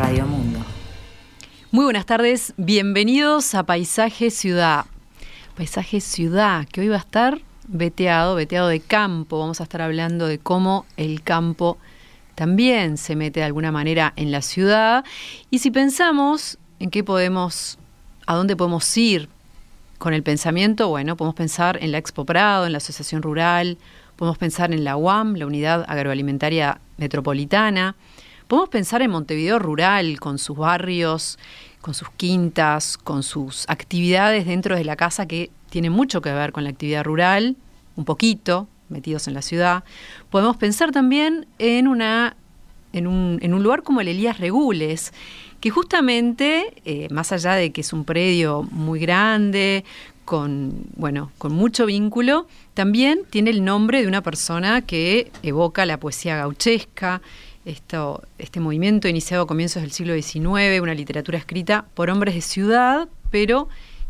Radio Mundo. Muy buenas tardes, bienvenidos a Paisaje Ciudad. Paisaje Ciudad, que hoy va a estar veteado, veteado de campo. Vamos a estar hablando de cómo el campo también se mete de alguna manera en la ciudad. Y si pensamos en qué podemos, a dónde podemos ir con el pensamiento, bueno, podemos pensar en la Expo Prado, en la Asociación Rural, podemos pensar en la UAM, la Unidad Agroalimentaria Metropolitana, podemos pensar en Montevideo Rural, con sus barrios, con sus quintas, con sus actividades dentro de la casa que tienen mucho que ver con la actividad rural, un poquito, metidos en la ciudad. Podemos pensar también en, una, en, un, en un lugar como el Elías Regules, que justamente, eh, más allá de que es un predio muy grande, con, bueno, con mucho vínculo, también tiene el nombre de una persona que evoca la poesía gauchesca, esto, este movimiento iniciado a comienzos del siglo XIX, una literatura escrita por hombres de ciudad, pero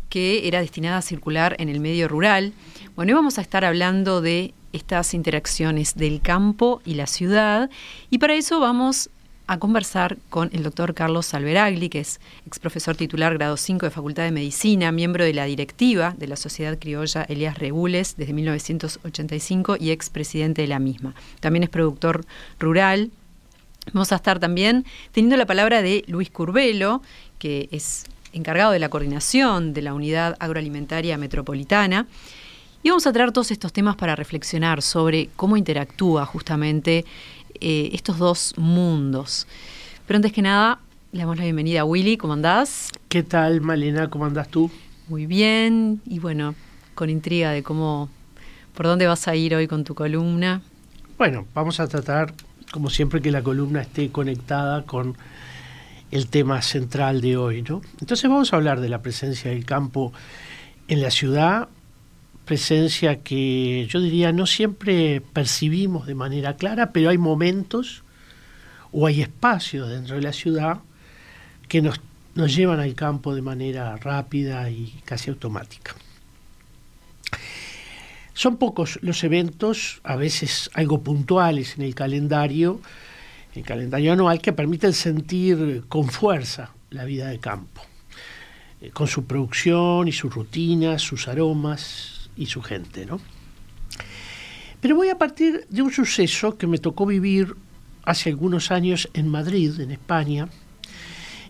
que era destinada a circular en el medio rural. Bueno, hoy vamos a estar hablando de estas interacciones del campo y la ciudad, y para eso vamos a conversar con el doctor Carlos Salveragli, que es ex profesor titular grado 5 de Facultad de Medicina, miembro de la directiva de la Sociedad Criolla Elías Regules desde 1985 y ex presidente de la misma. También es productor rural. Vamos a estar también teniendo la palabra de Luis Curbelo, que es encargado de la coordinación de la Unidad Agroalimentaria Metropolitana. Y vamos a traer todos estos temas para reflexionar sobre cómo interactúa justamente eh, estos dos mundos. Pero antes que nada, le damos la bienvenida a Willy, ¿cómo andás? ¿Qué tal, Malena? ¿Cómo andás tú? Muy bien, y bueno, con intriga de cómo, por dónde vas a ir hoy con tu columna. Bueno, vamos a tratar, como siempre, que la columna esté conectada con el tema central de hoy, ¿no? Entonces vamos a hablar de la presencia del campo en la ciudad, presencia que yo diría no siempre percibimos de manera clara, pero hay momentos o hay espacios dentro de la ciudad que nos, nos llevan al campo de manera rápida y casi automática. Son pocos los eventos, a veces algo puntuales en el calendario, el calendario anual, que permiten sentir con fuerza la vida de campo, eh, con su producción y sus rutinas, sus aromas, y su gente, ¿no? Pero voy a partir de un suceso que me tocó vivir hace algunos años en Madrid, en España,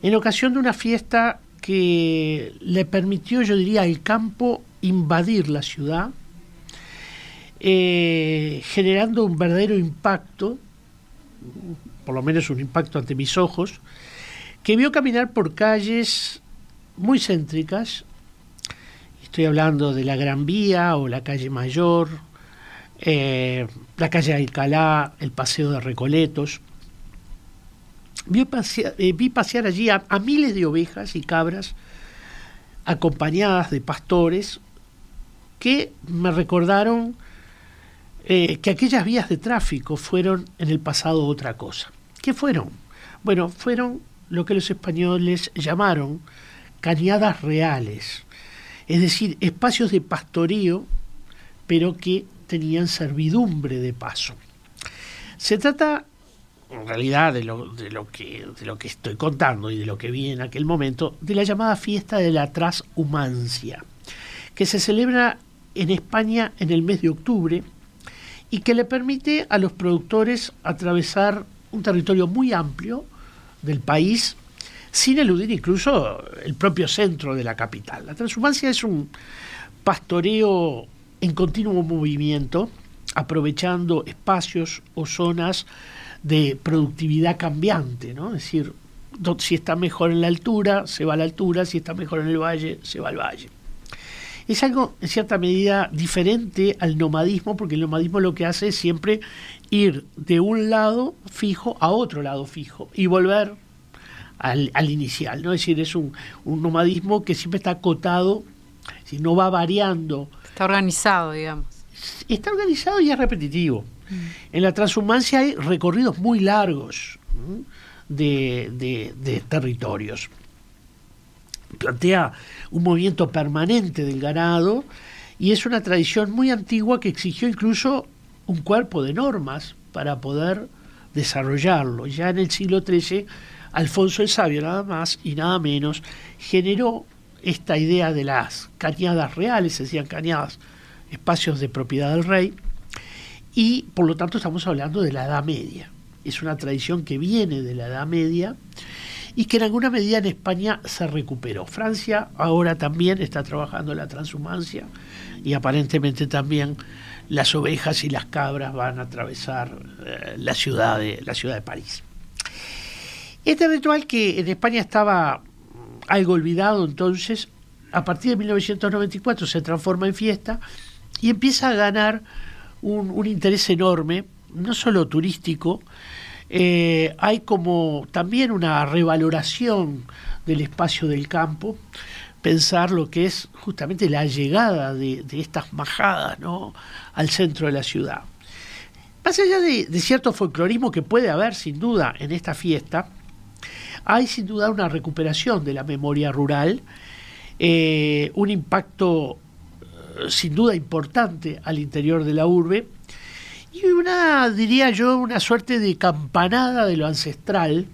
en ocasión de una fiesta que le permitió, yo diría, al campo invadir la ciudad, eh, generando un verdadero impacto, por lo menos un impacto ante mis ojos, que vio caminar por calles muy céntricas, Estoy hablando de la Gran Vía o la calle Mayor, eh, la calle Alcalá, el Paseo de Recoletos. Vi pasear, eh, pasear allí a, miles de ovejas y cabras acompañadas de pastores que me recordaron eh, que aquellas vías de tráfico fueron en el pasado otra cosa. ¿Qué fueron? Bueno, fueron lo que los españoles llamaron cañadas reales es decir, espacios de pastorío, pero que tenían servidumbre de paso. Se trata, en realidad, de lo, de lo, que, de lo que estoy contando y de lo que vi en aquel momento, de la llamada fiesta de la transhumancia, que se celebra en España en el mes de octubre y que le permite a los productores atravesar un territorio muy amplio del país sin eludir incluso el propio centro de la capital. La transhumancia es un pastoreo en continuo movimiento, aprovechando espacios o zonas de productividad cambiante, ¿no? Es decir, si está mejor en la altura, se va a la altura, si está mejor en el valle, se va al valle. es algo en cierta medida diferente al nomadismo, porque el nomadismo lo que hace es siempre ir de un lado fijo a otro lado fijo y volver al, inicial, ¿no? Es decir, es un, nomadismo que siempre está acotado, si no va variando. Está organizado, digamos. Está organizado y es repetitivo. Mm. En la transhumancia hay recorridos muy largos de, de territorios plantea un movimiento permanente del ganado y es una tradición muy antigua que exigió incluso un cuerpo de normas para poder desarrollarlo. Ya en el siglo XIII, Alfonso el Sabio nada más y nada menos generó esta idea de las cañadas reales, se decían cañadas, espacios de propiedad del rey, y por lo tanto estamos hablando de la Edad Media. Es una tradición que viene de la Edad Media y que en alguna medida en España se recuperó. Francia ahora también está trabajando la transhumancia y aparentemente también las ovejas y las cabras van a atravesar eh, la, ciudad de, la ciudad de París. Este ritual que en España estaba algo olvidado entonces, a partir de 1994 se transforma en fiesta y empieza a ganar un, interés enorme, no solo turístico, eh, hay como también una revaloración del espacio del campo, pensar lo que es justamente la llegada de, estas majadas al centro de la ciudad. Más allá de, cierto folclorismo que puede haber sin duda en esta fiesta, hay sin duda una recuperación de la memoria rural, eh, un impacto eh, sin duda importante al interior de la urbe, y una, diría yo, una suerte de campanada de lo ancestral,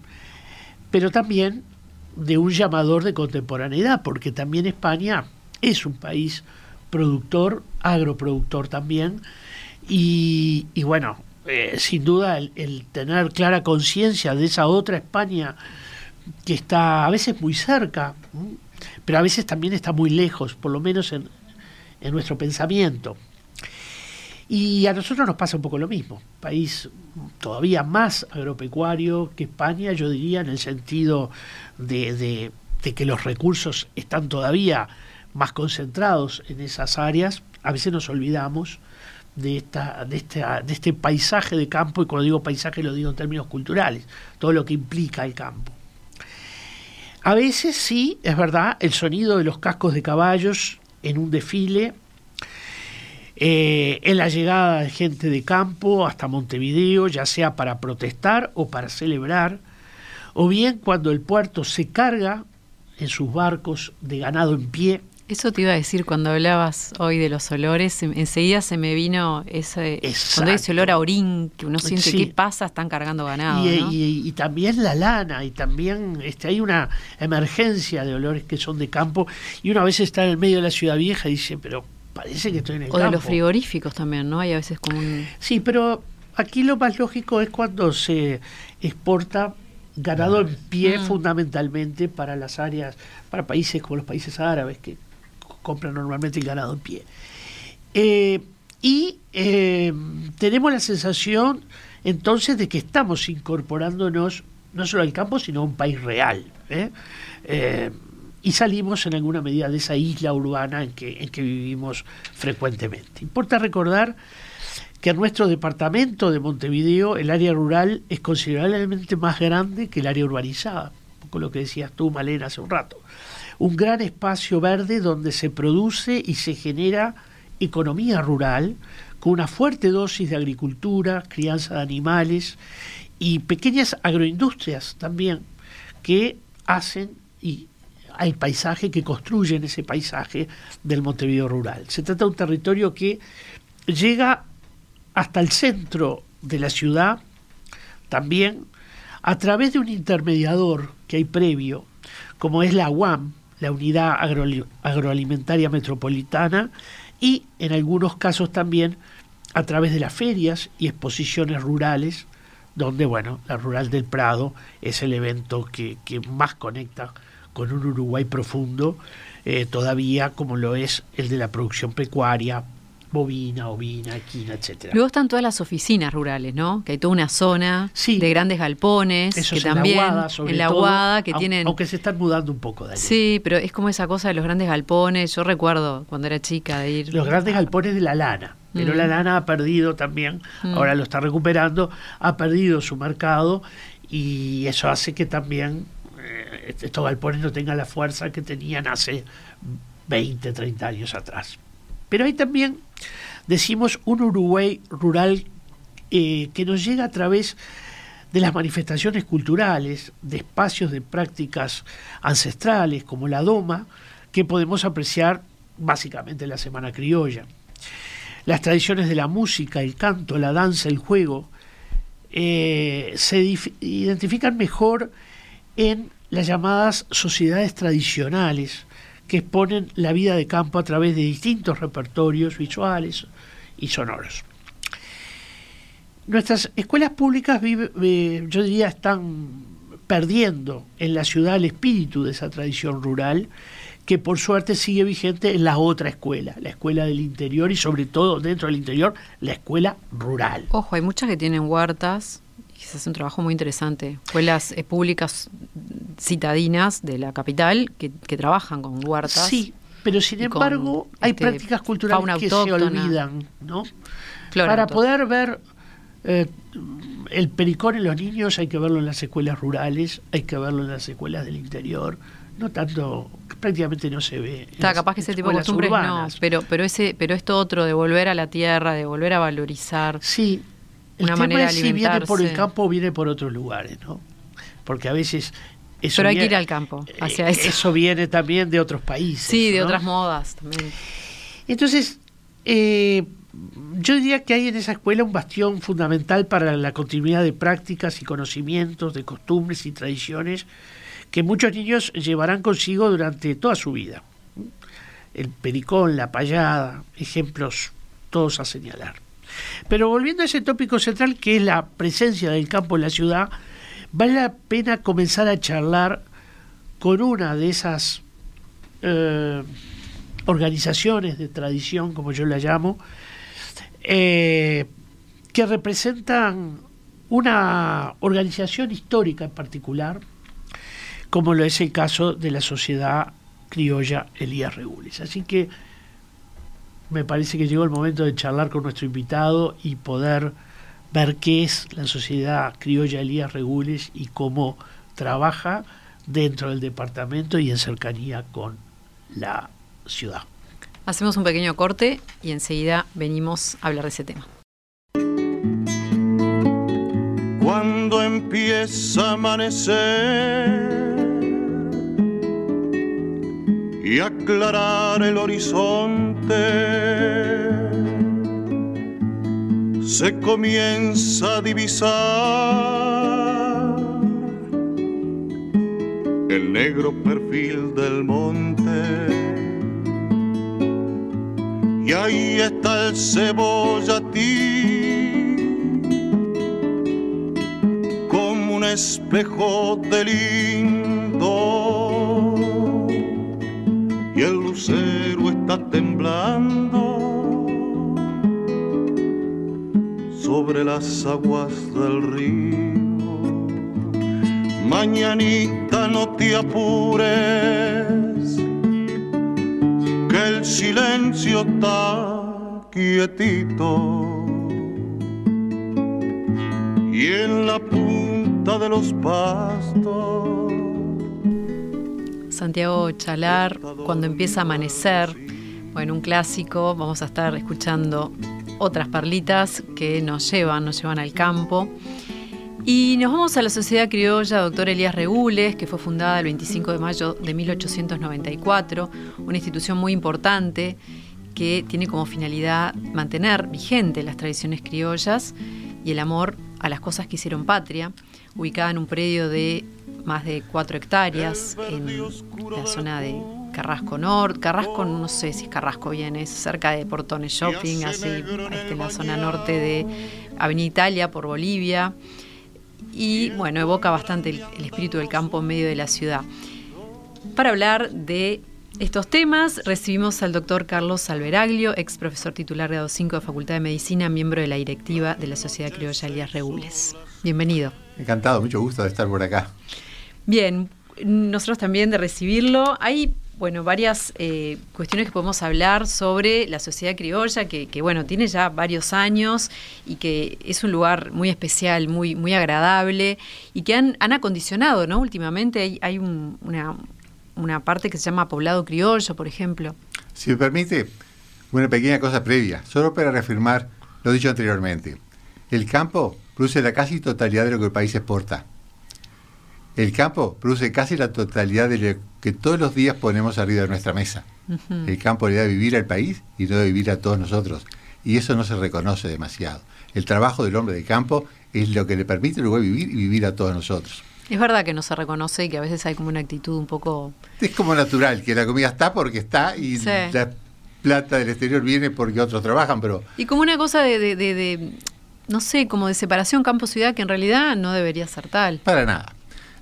pero también de un llamador de contemporaneidad, porque también España es un país productor, agroproductor también, y, bueno, eh, sin duda el, tener clara conciencia de esa otra España que está a veces muy cerca, pero a veces también está muy lejos, por lo menos en nuestro pensamiento. Y a nosotros nos pasa un poco lo mismo. País todavía más agropecuario que España, yo diría, en el sentido de, que los recursos están todavía más concentrados en esas áreas. A veces nos olvidamos de, esta, de, de este paisaje de campo, y cuando digo paisaje lo digo en términos culturales, todo lo que implica el campo. A veces sí, es verdad, el sonido de los cascos de caballos en un desfile eh, en la llegada de gente de campo hasta Montevideo, ya sea para protestar o para celebrar, o bien cuando el puerto se carga en sus barcos de ganado en pie. Eso te iba a decir cuando hablabas hoy de los olores, enseguida se me vino ese, cuando ese olor a orín, que uno siente qué pasa, están cargando ganado. Y, también la lana, y también este, hay una emergencia de olores que son de campo, y una vez está en el medio de la ciudad vieja y dice, pero parece que estoy en el O de los frigoríficos también, ¿no? Hay a veces como un... Sí, pero aquí lo más lógico es cuando se exporta ganado en pie mm. fundamentalmente para las áreas, para países como los países árabes que compran normalmente el ganado en pie. Eh, y eh, tenemos la sensación entonces de que estamos incorporándonos no solo al campo, sino a un país real. eh y salimos en alguna medida de esa isla urbana en que, en que vivimos frecuentemente. Importa recordar que en nuestro departamento de Montevideo el área rural es considerablemente más grande que el área urbanizada, un poco lo que decías tú, Malena, hace un rato. Un gran espacio verde donde se produce y se genera economía rural con una fuerte dosis de agricultura, crianza de animales y pequeñas agroindustrias también que hacen y al paisaje que construyen ese paisaje del Montevideo rural. Se trata de un territorio que llega hasta el centro de la ciudad, también a través de un intermediador que hay previo, como es la UAM, la Unidad Agroalimentaria Metropolitana, y en algunos casos también a través de las ferias y exposiciones rurales, donde, bueno, la Rural del Prado es el evento que, que más conecta con un Uruguay profundo, eh, todavía como lo es el de la producción pecuaria, bovina, ovina, equina, etcétera. Luego están todas las oficinas rurales, ¿no? Que hay toda una zona Sí. de grandes galpones, Eso que es en también la Guada, sobre en la todo, que tienen Aunque se están mudando un poco de ahí. Sí, pero es como esa cosa de los grandes galpones. Yo recuerdo cuando era chica de ir. Los grandes galpones de la lana. Pero Mm. la lana ha perdido también, Mm. ahora lo está recuperando, ha perdido su mercado y eso hace que también eh, estos galpones no tengan la fuerza que tenían hace 20, 30 años atrás. Pero hay también, decimos, un Uruguay rural eh, que nos llega a través de las manifestaciones culturales, de espacios de prácticas ancestrales como la doma, que podemos apreciar básicamente en la Semana Criolla. Las tradiciones de la música, el canto, la danza, el juego, eh, se identifican mejor en las llamadas sociedades tradicionales, que exponen la vida de campo a través de distintos repertorios visuales y sonoros. Nuestras escuelas públicas, vive- eh, yo diría, están perdiendo en la ciudad el espíritu de esa tradición rural, que por suerte sigue vigente en la otra escuela, la escuela del interior y sobre todo dentro del interior, la escuela rural. Ojo, hay muchas que tienen huertas y se hace un trabajo muy interesante. Escuelas eh, públicas citadinas de la capital que, que trabajan con huertas. Sí, pero sin embargo hay este, prácticas culturales que se olvidan, ¿no? Flora Para autóctona. poder ver eh, el pericón en los niños hay que verlo en las escuelas rurales, hay que verlo en las escuelas del interior, no tanto, prácticamente no se ve. Está, capaz que ese tipo de costumbres no, pero, pero ese, pero esto otro de volver a la tierra, de volver a valorizar. Sí, el una tema manera de es si viene por el campo o viene por otros lugares, ¿no? Porque a veces... Eso Pero hay que ir al campo, hacia eh, eso. viene también de otros países. Sí, de ¿no? otras modas también. Entonces, eh, yo diría que hay en esa escuela un bastión fundamental para la continuidad de prácticas y conocimientos, de costumbres y tradiciones que muchos niños llevarán consigo durante toda su vida. El pericón, la payada, ejemplos todos a señalar. Pero volviendo a ese tópico central que es la presencia del campo en la ciudad, vale la pena comenzar a charlar con una de esas eh, organizaciones de tradición, como yo la llamo, eh, que representan una organización histórica en particular, como lo es el caso de la Sociedad Criolla Elías Regules. Así que me parece que llegó el momento de charlar con nuestro invitado y poder ver qué es la Sociedad Criolla Elías Regules y cómo trabaja dentro del departamento y en cercanía con la ciudad. Hacemos un pequeño corte y enseguida venimos a hablar de ese tema. Cuando empieza a amanecer y aclarar el horizonte, se comienza a divisar. El negro perfil del monte. Y ahí está el cebollatín como un espejo de lindo. Y el lucero está temblando sobre las aguas del río. Mañanita no te apures, que el silencio está quietito y en la punta de los pastos. Santiago Chalar, cuando empieza a amanecer, bueno, un clásico, vamos a estar escuchando otras perlitas que nos llevan, nos llevan al campo. Y nos vamos a la Sociedad Criolla Doctor Elías Regules, que fue fundada el 25 de mayo de 1894, una institución muy importante que tiene como finalidad mantener vigente las tradiciones criollas y el amor a las cosas que hicieron patria, ubicada en un predio de más de 4 hectáreas en la zona de Carrasco Norte. Carrasco, no sé si es Carrasco bien, es cerca de Portones Shopping, así este, en la zona norte de Avenida Italia, por Bolivia. Y bueno, evoca bastante el, el espíritu del campo en medio de la ciudad. Para hablar de estos temas recibimos al doctor Carlos Alberaglio, ex profesor titular grado 5 de Facultad de Medicina, miembro de la directiva de la Sociedad Criolla Elías Regules. Bienvenido. Encantado, mucho gusto de estar por acá. Bien, nosotros también de recibirlo. Hay bueno, varias eh, cuestiones que podemos hablar sobre la sociedad criolla, que, bueno, tiene ya varios años y que es un lugar muy especial, muy, muy agradable y que han, acondicionado, ¿no? Últimamente hay, una, una parte que se llama poblado criollo, por ejemplo. Si me permite, una pequeña cosa previa, solo para reafirmar lo dicho anteriormente. El campo produce la casi totalidad de lo que el país exporta. El campo produce casi la totalidad de lo que todos los días ponemos arriba de nuestra mesa. El campo le da vivir al país y no da vivir a todos nosotros. Y eso no se reconoce demasiado. El trabajo del hombre de campo es lo que le permite luego vivir y vivir a todos nosotros. Es verdad que no se reconoce y que a veces hay como una actitud un poco... Es como natural, que la comida está porque está y la plata del exterior viene porque otros trabajan, pero... Y como una cosa de, de no sé, como de separación campo-ciudad que en realidad no debería ser tal. Para nada.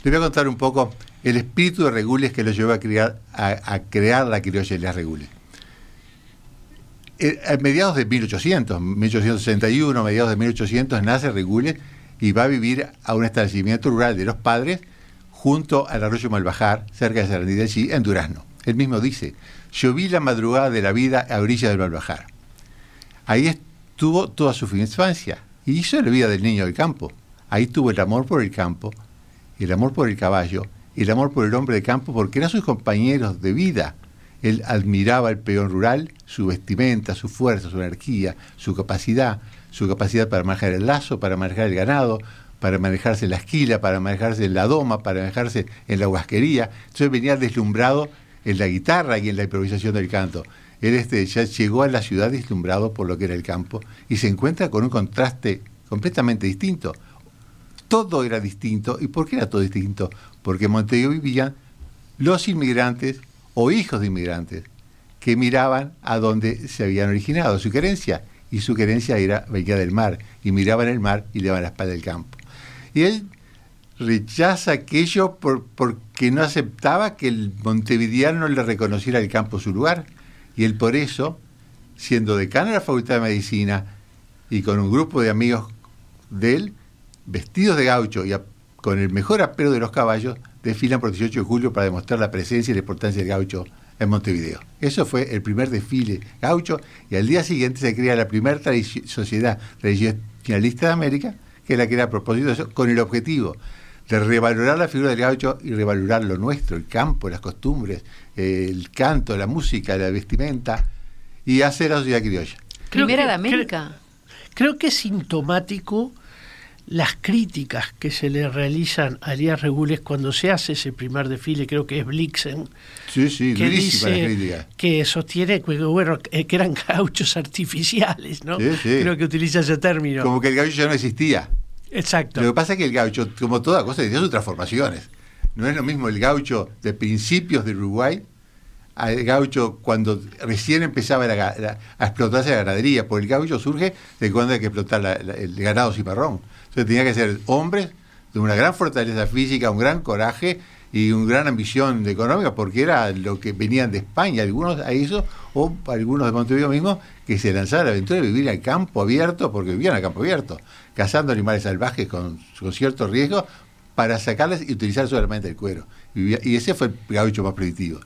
Les voy a contar un poco el espíritu de Regules que lo llevó a crear, a, crear la criolla de Regules. Eh, a mediados de 1800, 1861, mediados de 1800, nace Regules y va a vivir a un establecimiento rural de los padres junto al arroyo Malbajar, cerca de Sarandí de allí, en Durazno. Él mismo dice, yo vi la madrugada de la vida a orilla del Malbajar. Ahí estuvo toda su infancia y hizo la vida del niño del campo. Ahí tuvo el amor por el campo, el amor por el caballo el amor por el hombre de campo porque eran sus compañeros de vida. Él admiraba al peón rural, su vestimenta, su fuerza, su energía, su capacidad, su capacidad para manejar el lazo, para manejar el ganado, para manejarse en la esquila, para manejarse en la doma, para manejarse en la huasquería. Entonces venía deslumbrado en la guitarra y en la improvisación del canto. Él este, ya llegó a la ciudad deslumbrado por lo que era el campo y se encuentra con un contraste completamente distinto todo era distinto. ¿Y por qué era todo distinto? Porque en Montevideo vivían los inmigrantes o hijos de inmigrantes que miraban a donde se habían originado su querencia. Y su querencia era venía del mar. Y miraban el mar y le daban la espalda del campo. Y él rechaza aquello por, porque no aceptaba que el montevideano le reconociera el campo su lugar. Y él por eso, siendo decano de la Facultad de Medicina y con un grupo de amigos de él, vestidos de gaucho y con el mejor apero de los caballos, desfilan por 18 de julio para demostrar la presencia y la importancia del gaucho en Montevideo. Eso fue el primer desfile gaucho y al día siguiente se crea la primera sociedad tradicionalista de América, que es la que era a propósito de eso, con el objetivo de revalorar la figura del gaucho y revalorar lo nuestro, el campo, las costumbres, el canto, la música, la vestimenta, y hacer la sociedad criolla. Primera de América. creo que es sintomático las críticas que se le realizan a Elías Regules cuando se hace ese primer desfile, creo que es Blixen, sí, sí, que dice que sostiene que, bueno, eh, que eran gauchos artificiales, ¿no? Creo que utiliza ese término. Como que el gaucho ya no existía. Exacto. Lo que pasa es que el gaucho, como toda cosa, tiene sus transformaciones. No es lo mismo el gaucho de principios de Uruguay al gaucho cuando recién empezaba a explotarse la ganadería, porque el gaucho surge de cuando hay que explotar el ganado cimarrón tenía que ser hombres de una gran fortaleza física, un gran coraje y una gran ambición económica, porque era lo que venían de España, algunos a eso, o algunos de Montevideo mismo, que se lanzaban a la aventura de vivir al campo abierto, porque vivían al campo abierto, cazando animales salvajes con, cierto riesgo, para sacarles y utilizar solamente el cuero. Y, ese fue el gaucho más predictivo.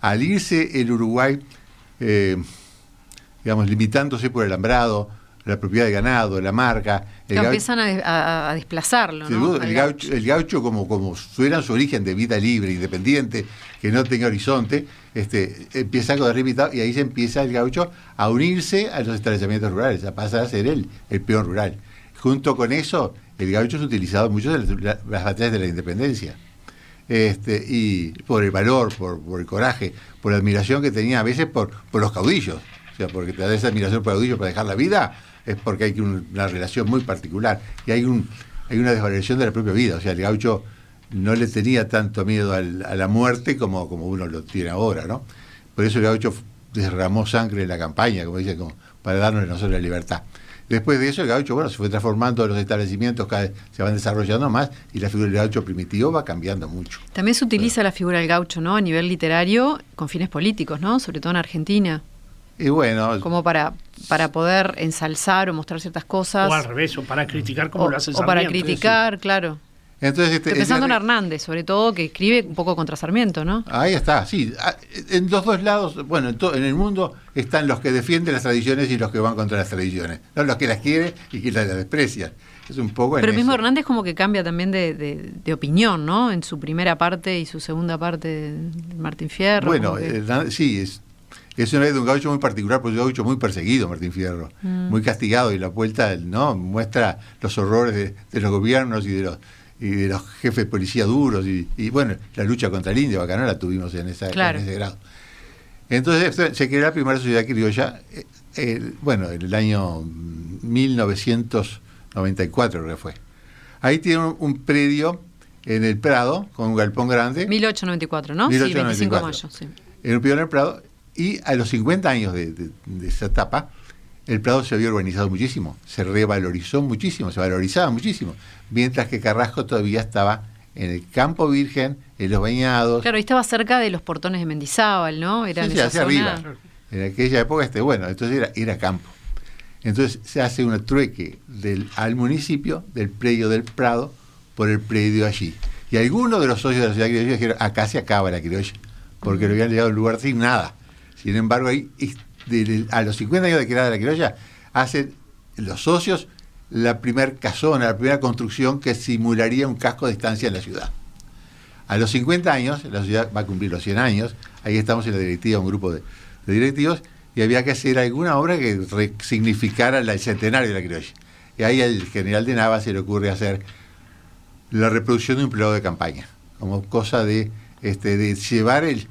Al irse el Uruguay, eh, digamos, limitándose por el alambrado, la propiedad de ganado, la marca. El empiezan a, desplazarlo, ¿no? El, gaucho, el gaucho como, como era su origen de vida libre, independiente, que no tenía horizonte, este, empieza a correr y ahí se empieza el gaucho a unirse a los establecimientos rurales, a pasar a ser él el peón rural. Junto con eso, el gaucho es utilizado mucho en las, batallas de la independencia. Este, y por el valor, por, por, el coraje, por la admiración que tenía a veces por, por los caudillos. O sea, porque te da esa admiración por el caudillo para dejar la vida, es porque hay una relación muy particular y hay, un, hay una desvalorización de la propia vida. O sea, el gaucho no le tenía tanto miedo a la muerte como, como uno lo tiene ahora, ¿no? Por eso el gaucho derramó sangre en la campaña, como dice, como para darnos a nosotros la libertad. Después de eso, el gaucho, bueno, se fue transformando los establecimientos, cada vez se van desarrollando más y la figura del gaucho primitivo va cambiando mucho. También se utiliza la figura del gaucho, ¿no? A nivel literario, con fines políticos, ¿no? Sobre todo en Argentina. Y bueno, Como para, para poder ensalzar o mostrar ciertas cosas. O al revés, o para criticar como o, lo hace o para Sarmiento. criticar, claro. entonces este, Estoy pensando en el- Hernández, sobre todo, que escribe un poco contra Sarmiento, ¿no? Ahí está, sí. Ah, En los dos lados, bueno, en, to- en el mundo están los que defienden las tradiciones y los que van contra las tradiciones. No los que las quieren y que las desprecian. Es un poco en Pero el mismo eso. Hernández como que cambia también de, de- de opinión, ¿no? En su primera parte y su segunda parte de Martín Fierro. Bueno, que- eh, sí, es, es una vez de un gaucho muy particular, porque es un gaucho muy perseguido, Martín Fierro, Mm. muy castigado, y la vuelta no muestra los horrores de, de los gobiernos y de los y de los jefes de policía duros, y, y, bueno, la lucha contra el indio, bacana la tuvimos en, esa, Claro. en ese grado. Entonces se creó la primera sociedad criolla, eh, eh, bueno, en el año mm, 1994 creo que fue. Ahí tiene un, un predio en el Prado, con un galpón grande. 1894, ¿no? Sí, 25 de 1894. mayo, sí. en un Prado en el Prado, y a los 50 años de, de- de esa etapa, el Prado se había urbanizado muchísimo, se revalorizó muchísimo, se valorizaba muchísimo, mientras que Carrasco todavía estaba en el campo virgen, en los bañados, Claro, ahí estaba cerca de los portones de Mendizábal, ¿no? Era Sí, en sí, hacia zona- arriba. En aquella época, este, bueno, entonces era, era campo. Entonces se hace un trueque del, al municipio del predio del Prado por el predio allí. Y algunos de los socios de la ciudad criolla dijeron, acá se acaba la criolla, porque lo habían llegado a un lugar sin nada. Sin embargo, ahí, a los 50 años de creada la criolla, hacen los socios la primer casona, la primera construcción que simularía un casco de estancia en la ciudad. A los 50 años, la ciudad va a cumplir los 100 años, ahí estamos en la directiva, un grupo de, directivos, y había que hacer alguna obra que significara el centenario de la criolla. Y ahí al general de Nava se le ocurre hacer la reproducción de un plano de campaña, como cosa de, este, de llevar el,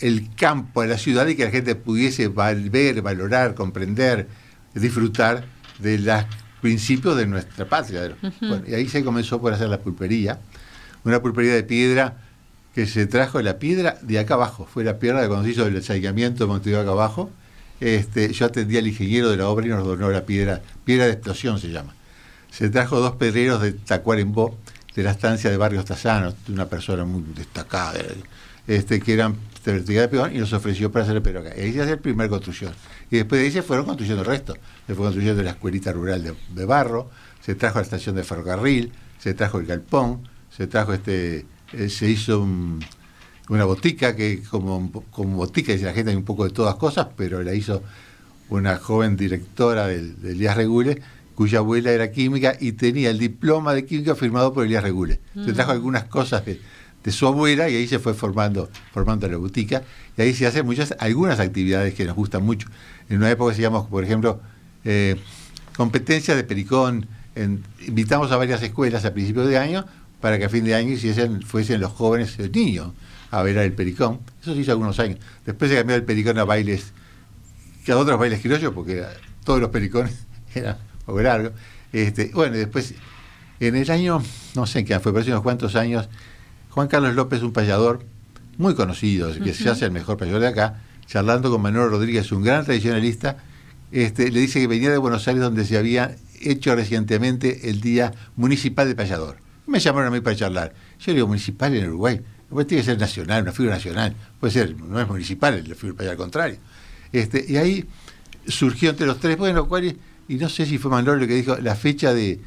el campo a la ciudad y que la gente pudiese ver, valorar, comprender, disfrutar de los principios de nuestra patria. de bueno, y ahí se comenzó por hacer la pulpería, una pulpería de piedra que se trajo la piedra de acá abajo, fue la piedra de cuando se hizo el saneamiento de Montevideo acá abajo. Este, yo atendí al ingeniero de la obra y nos donó la piedra, piedra de explosión se llama. Se trajo dos pedreros de Tacuarembó, de la estancia de Barrios Tazanos, de una persona muy destacada, este, que eran vertical de peón, y nos ofreció para hacer el pero acá. Y ahí se hace la primera construcción. Y después de ahí se fueron construyendo el resto. Se fue construyendo la escuelita rural de, de barro, se trajo la estación de ferrocarril, se trajo el galpón, se trajo este, eh, se hizo un- una botica que como, como botica dice la gente hay un poco de todas cosas, pero la hizo una joven directora del, de Elías Regule, cuya abuela era química y tenía el diploma de química firmado por Elías Regule. Se trajo algunas cosas de, de su abuela y ahí se fue formando, formando la botica. Y ahí se hacen muchas, algunas actividades que nos gustan mucho. En una época hacíamos, por ejemplo, eh, competencias de pericón. Invitamos a varias escuelas a principios de año para que a fin de año hiciesen, fuesen los jóvenes los niños a ver el pericón. Eso se hizo algunos años. Después se cambió el pericón a bailes que a otros bailes criollos, porque todos los pericones eran poco largos. Este, bueno, después, en el año, no sé en qué fue, pero hace unos cuantos años, Juan Carlos López, un payador muy conocido, que se hace el mejor payador de acá, charlando con Manuel Rodríguez, un gran tradicionalista, este, le dice que venía de Buenos Aires donde se había hecho recientemente el Día Municipal de Payador. Me llamaron a mí para charlar. Yo le digo, municipal en Uruguay. Pues tiene que ser nacional, una figura nacional. Puede ser, no es municipal, el figura payador, al contrario. Este, y ahí surgió entre los tres, bueno, cuál es- y no sé si fue Manolo el que dijo, la fecha de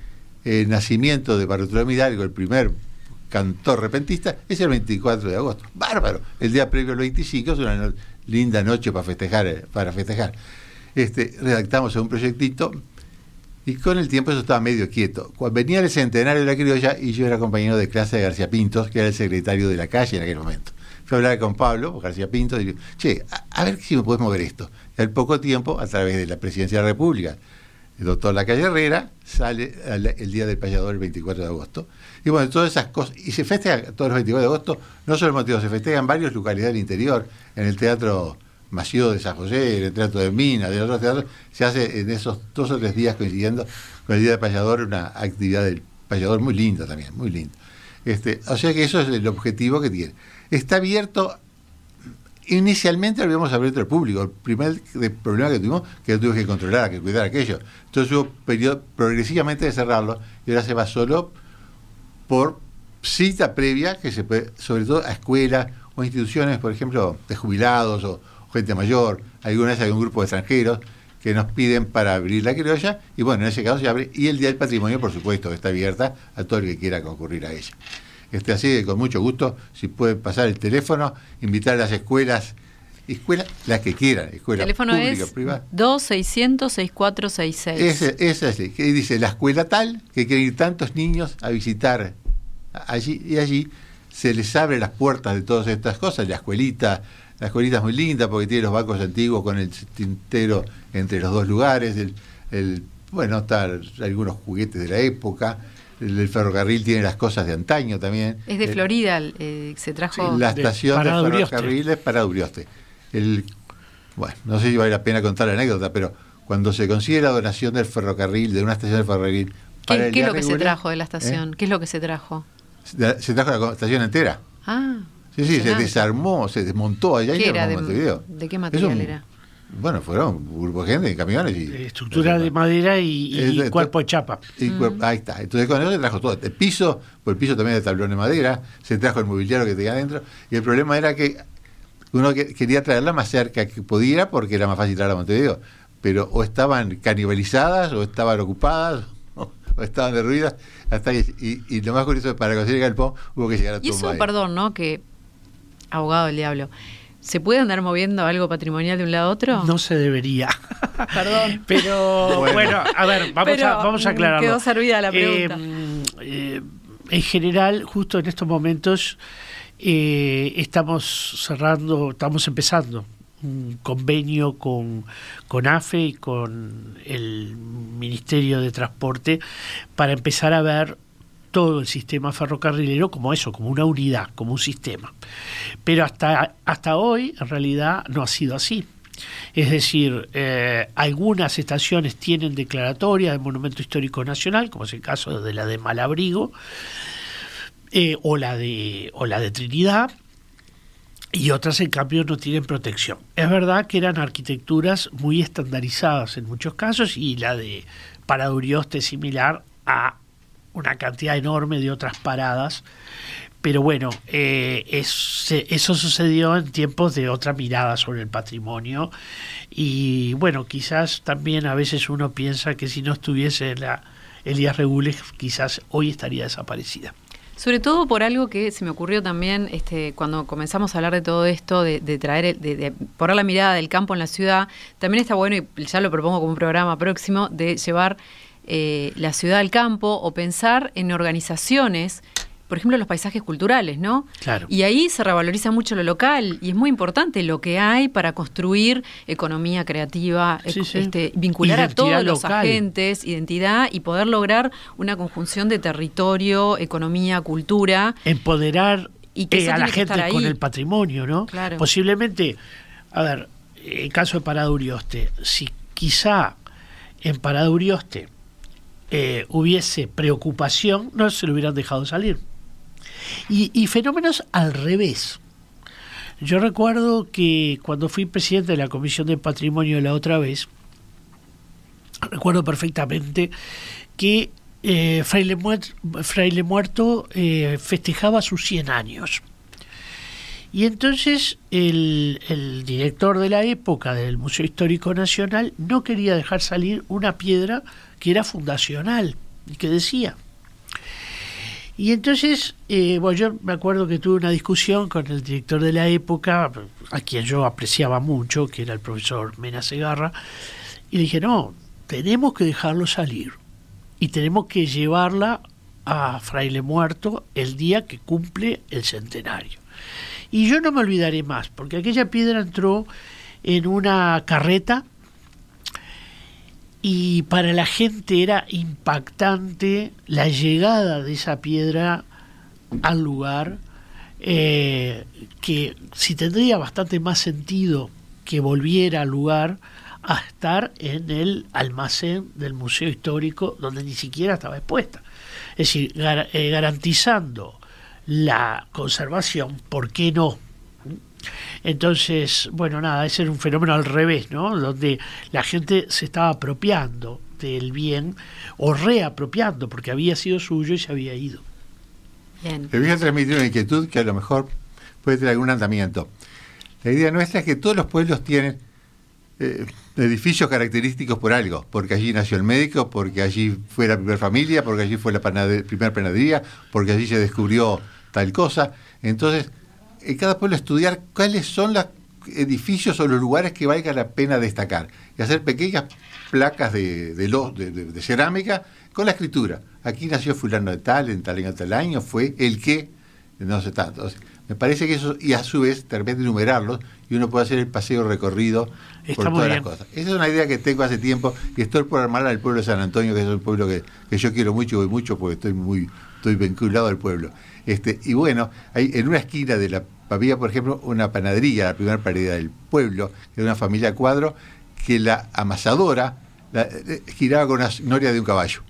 eh, nacimiento de Bartolomé Hidalgo, el primer cantor repentista, es el 24 de agosto. Bárbaro. El día previo al 25 es una linda noche para festejar. eh, Para festejar. Este, redactamos un proyectito y con el tiempo eso estaba medio quieto. Cuando venía el centenario de la criolla y yo era compañero de clase de García Pintos, que era el secretario de la calle en aquel momento. Fui a hablar con Pablo, García Pintos, y digo, che, a, ver si me puedes mover esto. Y al poco tiempo, a través de la presidencia de la República, el doctor Lacalle Herrera sale al- el día del payador el 24 de agosto. Y bueno, todas esas cosas. Y se festeja todos los 24 de agosto, no solo el motivo, se festeja en varias localidades del interior, en el Teatro Mació de San José, en el Teatro de Minas, de otros teatros, se hace en esos dos o tres días coincidiendo con el Día del Payador una actividad del payador muy linda también, muy linda. Este, o sea que eso es el objetivo que tiene. Está abierto inicialmente lo habíamos abierto al público. El primer problema que tuvimos que tuvimos que controlar, que cuidar aquello. Entonces hubo periodo progresivamente de cerrarlo y ahora se va solo por cita previa que se puede, sobre todo a escuelas o instituciones, por ejemplo, de jubilados o, gente mayor, algunas hay un grupo de extranjeros que nos piden para abrir la criolla y bueno, en ese caso se abre y el Día del Patrimonio, por supuesto, está abierta a todo el que quiera concurrir a ella. Este, así que con mucho gusto, si pueden pasar el teléfono, invitar a las escuelas, escuelas, las que quieran, escuelas teléfono públicas, es privadas. 2600-6466. Ese, ese es que dice la escuela tal, que quieren ir tantos niños a visitar allí y allí se les abre las puertas de todas estas cosas, la escuelita, la escuelita es muy linda porque tiene los bancos antiguos con el tintero entre los dos lugares, el, el bueno, están algunos juguetes de la época, el, ferrocarril tiene las cosas de antaño también. Es de Florida, eh, se trajo... la estación de, ferrocarril es para Durioste. El, bueno, no sé si vale la pena contar la anécdota, pero cuando se consigue la donación del ferrocarril, de una estación de ferrocarril... ¿Qué, ¿qué es lo que se trajo de la estación? ¿Eh? ¿Qué es lo que se trajo? Se trajo la estación entera. Ah. Sí, sí, se desarmó, se desmontó allá ¿Qué era de, ¿De qué material era? Bueno, fueron un grupo de gente, camiones y. Estructura de madera y, cuerpo de chapa. Mm. Ahí está. Entonces con eso se trajo todo. El piso, pues el piso también de tablón de madera, se trajo el mobiliario que tenía adentro. Y el problema era que uno quería traerla más cerca que pudiera porque era más fácil traerla a Montevideo. Pero o estaban canibalizadas, o estaban ocupadas, o, estaban derruidas. Hasta y, y, lo más curioso es para conseguir el galpón hubo que llegar a. Y eso, perdón, ¿no? Que abogado del diablo ¿Se puede andar moviendo algo patrimonial de un lado a otro? No se debería. Perdón. Pero bueno, a ver, vamos, a, vamos a aclararlo. Quedó servida la pregunta. Eh, eh, en general, justo en estos momentos, eh, estamos cerrando, estamos empezando un convenio con, con AFE y con el Ministerio de Transporte para empezar a ver todo el sistema ferrocarrilero como eso, como una unidad, como un sistema. Pero hasta, hasta hoy, en realidad, no ha sido así. Es decir, eh, algunas estaciones tienen declaratoria de Monumento Histórico Nacional, como es el caso de la de Malabrigo, eh, o, la de, o la de Trinidad, y otras en cambio no tienen protección. Es verdad que eran arquitecturas muy estandarizadas en muchos casos y la de Paradurioste similar a una cantidad enorme de otras paradas. Pero bueno, eh, eso sucedió en tiempos de otra mirada sobre el patrimonio. Y bueno, quizás también a veces uno piensa que si no estuviese la Elías Regules, quizás hoy estaría desaparecida. Sobre todo por algo que se me ocurrió también este, cuando comenzamos a hablar de todo esto, de, traer, de, poner la mirada del campo en la ciudad, también está bueno, y ya lo propongo como un programa próximo, de llevar eh, la ciudad al campo o pensar en organizaciones por ejemplo, los paisajes culturales, ¿no? Claro. Y ahí se revaloriza mucho lo local y es muy importante lo que hay para construir economía creativa, Este, vincular a todos los agentes, identidad y poder lograr una conjunción de territorio, economía, cultura. Empoderar y que eh, a la gente con el patrimonio, ¿no? Claro. Posiblemente, a ver, el caso de Paradurioste, si quizá en Paradurioste eh, hubiese preocupación, no se lo hubieran dejado salir. Y, fenómenos al revés. Yo recuerdo que cuando fui presidente de la Comisión de Patrimonio la otra vez, recuerdo perfectamente que eh, Fraile, Muerto, eh, festejaba sus 100 años. Y entonces el, el, director de la época del Museo Histórico Nacional no quería dejar salir una piedra que era fundacional y que decía. Y entonces, eh, bueno, yo me acuerdo que tuve una discusión con el director de la época, a quien yo apreciaba mucho, que era el profesor Mena Segarra, y le dije, no, tenemos que dejarlo salir y tenemos que llevarla a Fraile Muerto el día que cumple el centenario. Y yo no me olvidaré más, porque aquella piedra entró en una carreta y para la gente era impactante la llegada de esa piedra al lugar, eh, que si tendría bastante más sentido que volviera al lugar a estar en el almacén del Museo Histórico donde ni siquiera estaba expuesta. Es decir, eh, garantizando la conservación, ¿por qué no? Entonces, bueno, nada, ese era un fenómeno al revés, ¿no? Donde la gente se estaba apropiando del bien o reapropiando porque había sido suyo y se había ido. Bien. Le voy a transmitir una inquietud que a lo mejor puede tener algún andamiento. La idea nuestra es que todos los pueblos tienen eh, edificios característicos por algo, porque allí nació el médico, porque allí fue la primera familia, porque allí fue la primera panadería, porque allí se descubrió tal cosa. Entonces, en cada pueblo estudiar cuáles son los edificios o los lugares que valga la pena destacar y hacer pequeñas placas de, de, cerámica con la escritura. Aquí nació fulano de tal, en tal en tal año, fue el que, no sé tanto. Me parece que eso, y a su vez, de repente enumerarlos, y uno puede hacer el paseo recorrido por todas las cosas. Esa es una idea que tengo hace tiempo, y estoy por armarla al pueblo de San Antonio, que es un pueblo que, yo quiero mucho, y mucho, porque estoy muy estoy vinculado al pueblo. Este, y bueno, hay, en una esquina de la había, por ejemplo, una panadería, la primera panadería del pueblo, era una familia cuadro, que la amasadora eh, giraba con una noria de un caballo.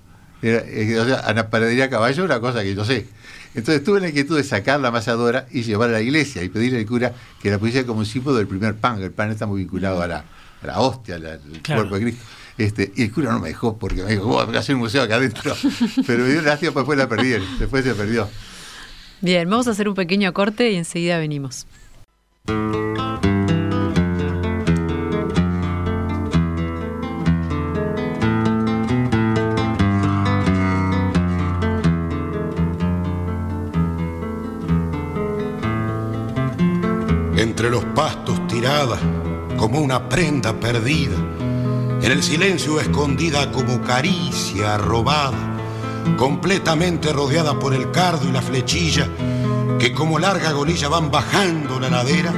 Eh, o sea, a la panadería caballo una cosa que yo sé. Entonces tuve la inquietud de sacar la amasadora y llevarla a la iglesia y pedirle al cura que la pusiera como un símbolo del primer pan, el pan está muy vinculado a la, hostia, al, cuerpo de Cristo. Este, y el cura no me dejó porque me dijo, voy a hacer un museo acá adentro. Pero me dio lástima, pues después la perdí, después se perdió. Bien, vamos a hacer un pequeño corte y enseguida venimos. entre los pastos tirada como una prenda perdida, en el silencio escondida como caricia robada, completamente rodeada por el cardo y la flechilla, que como larga golilla van bajando la ladera,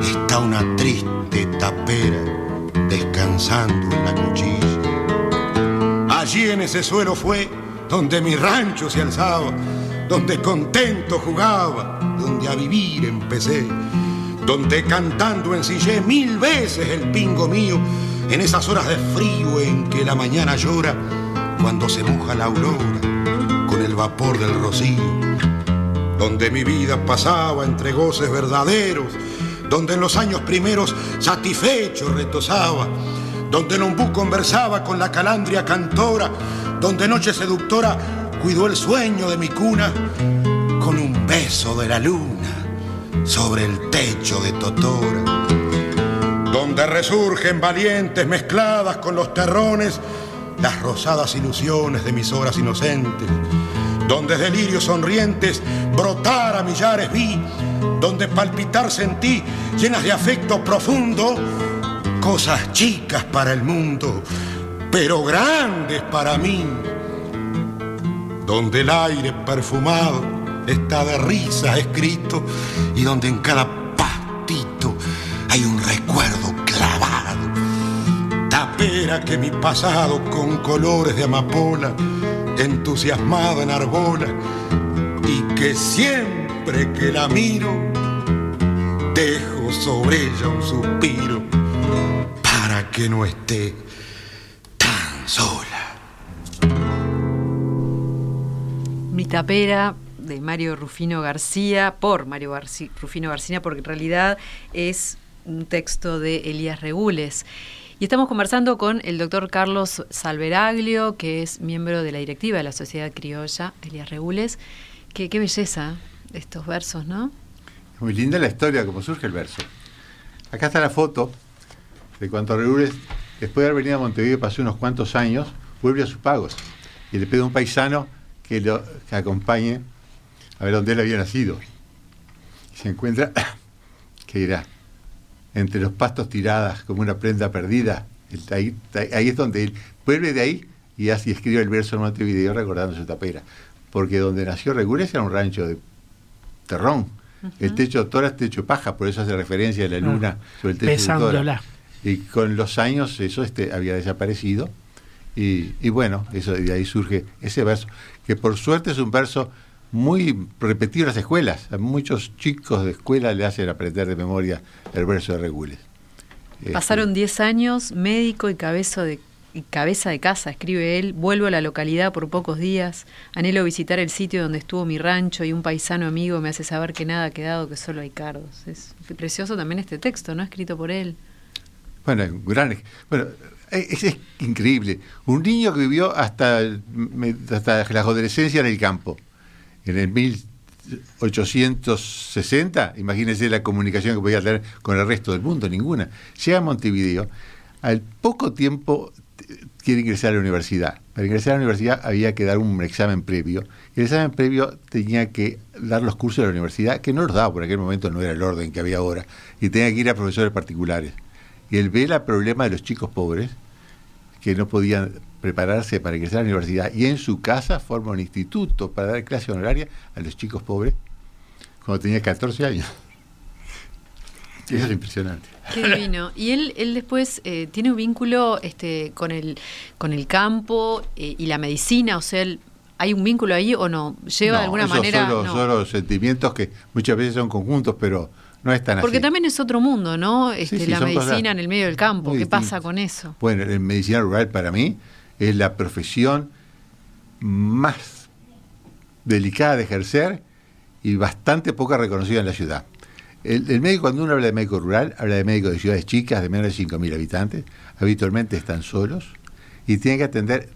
está una triste tapera descansando en la cuchilla. Allí en ese suelo fue donde mi rancho se alzaba, donde contento jugaba, donde a vivir empecé donde cantando ensillé mil veces el pingo mío, en esas horas de frío en que la mañana llora, cuando se moja la aurora con el vapor del rocío, donde mi vida pasaba entre goces verdaderos, donde en los años primeros satisfecho retosaba, donde Lombú conversaba con la calandria cantora, donde noche seductora cuidó el sueño de mi cuna con un beso de la luna sobre el techo de Totora, donde resurgen valientes mezcladas con los terrones las rosadas ilusiones de mis horas inocentes, donde delirios sonrientes brotar a millares vi, donde palpitar sentí llenas de afecto profundo, cosas chicas para el mundo, pero grandes para mí, donde el aire perfumado está de risa escrito y donde en cada pastito hay un recuerdo Tapera que mi pasado con colores de amapola, entusiasmada en arbola, y que siempre que la miro, dejo sobre ella un suspiro para que no esté tan sola. Mi tapera de Mario Rufino García, por Mario Rufino García, porque en realidad es un texto de Elías Regules. Y estamos conversando con el doctor Carlos Salveraglio, que es miembro de la directiva de la Sociedad Criolla, Elías Regules. Qué, qué belleza estos versos, ¿no? Muy linda la historia, cómo surge el verso. Acá está la foto de cuando Regules, después de haber venido a Montevideo, pasó unos cuantos años, vuelve a sus pagos y le pide a un paisano que lo que acompañe a ver dónde él había nacido. Y se encuentra, que irá, entre los pastos tiradas como una prenda perdida. Ahí, ahí, es donde él vuelve de ahí y así escribe el verso en Montevideo recordando su tapera. Porque donde nació Regures era un rancho de terrón. El techo de es techo paja, por eso hace referencia a la luna sobre el techo de Y con los años eso este, había desaparecido. Y, y, bueno, eso de ahí surge ese verso, que por suerte es un verso muy repetido en las escuelas. A muchos chicos de escuela le hacen aprender de memoria el verso de Regules. Pasaron 10 años, médico y cabeza de, cabeza de casa, escribe él, vuelvo a la localidad por pocos días, anhelo visitar el sitio donde estuvo mi rancho y un paisano amigo me hace saber que nada ha quedado, que solo hay cardos. Es precioso también este texto, ¿no? Escrito por él. Bueno, gran, bueno es, es increíble. Un niño que vivió hasta, hasta la adolescencia en el campo, en el 1860, imagínense la comunicación que podía tener con el resto del mundo, ninguna. Llega a Montevideo, al poco tiempo quiere ingresar a la universidad. Para ingresar a la universidad había que dar un examen previo. El examen previo tenía que dar los cursos de la universidad, que no los daba, por aquel momento no era el orden que había ahora, y tenía que ir a profesores particulares. Y él ve el problema de los chicos pobres, que no podían prepararse para ingresar a la universidad, y en su casa forma un instituto para dar clase honoraria a los chicos pobres cuando tenía 14 años. Eso es impresionante. Qué divino. Y él, él después eh, tiene un vínculo este, con, el, con el campo eh, y la medicina, o sea, ¿hay un vínculo ahí o no? ¿Lleva de alguna manera...? Son los, son los sentimientos que muchas veces son conjuntos, pero no es tan Porque también es otro mundo, ¿no? Este, la medicina en el medio del campo, ¿qué pasa con eso? Bueno, la medicina rural para mí es la profesión más delicada de ejercer y bastante poca reconocida en la ciudad. El, médico, cuando uno habla de médico rural, habla de médico de ciudades chicas de menos de 5.000 habitantes, habitualmente están solos y tienen que atender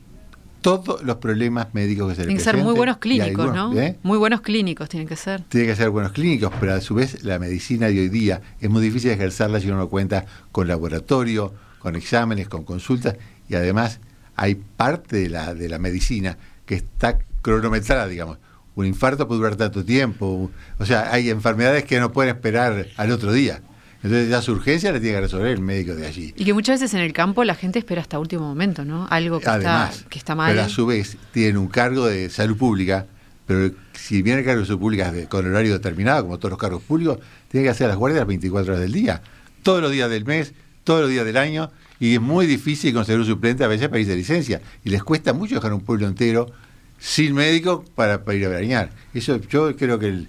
todos los problemas médicos que se Tienen que ser muy buenos clínicos, ¿no? ¿eh? Muy buenos clínicos tienen que ser. Tienen que ser buenos clínicos, pero a su vez la medicina de hoy día es muy difícil ejercerla si uno no cuenta con laboratorio, con exámenes, con consultas y además hay parte de la, de la medicina que está cronometrada, digamos. Un infarto puede durar tanto tiempo, o sea, hay enfermedades que no pueden esperar al otro día. Entonces ya su urgencia la tiene que resolver el médico de allí. Y que muchas veces en el campo la gente espera hasta último momento, ¿no? Algo que, está, que está mal. Pero a su vez tienen un cargo de salud pública, pero si viene el cargo de salud pública con horario determinado, como todos los cargos públicos, tiene que hacer las guardias las 24 horas del día, todos los días del mes, todos los días del año, y es muy difícil conseguir un suplente a veces para irse de licencia. Y les cuesta mucho dejar un pueblo entero sin médico para, para ir a bañar. Eso yo creo que el,